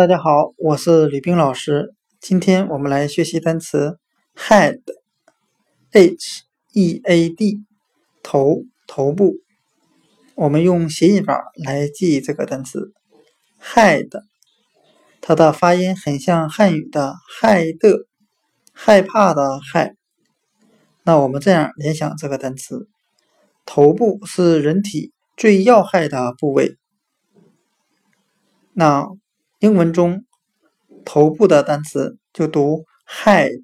大家好，我是吕冰老师。今天我们来学习单词 head，h e a d，头，头部。我们用谐音法来记这个单词 head，它的发音很像汉语的“害的”，害怕的“害”。那我们这样联想这个单词：头部是人体最要害的部位。那英文中头部的单词就读 head。